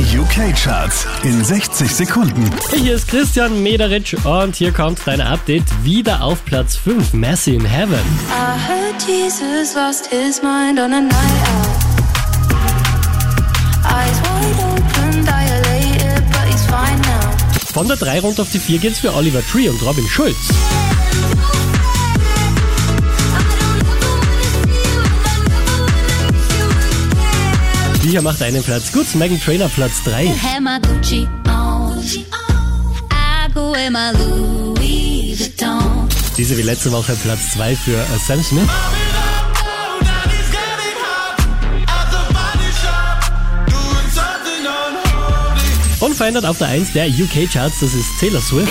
Die UK-Charts in 60 Sekunden. Hier ist Christian Mederitsch und hier kommt dein Update wieder auf Platz 5, Messi in Heaven. I heard Jesus lost his mind on a night out. Eyes wide open, dilated, but he's fine now. Von der 3 runter auf die 4 geht's für Oliver Tree und Robin Schulz. Hier macht einen Platz gut, Megan Trainer Platz 3. Have my Gucci on. I go in my Louis Vuitton. Diese wie letzte Woche Platz 2 für äh, Sam Smith. Unverändert auf der 1 der UK-Charts, das ist Taylor Swift.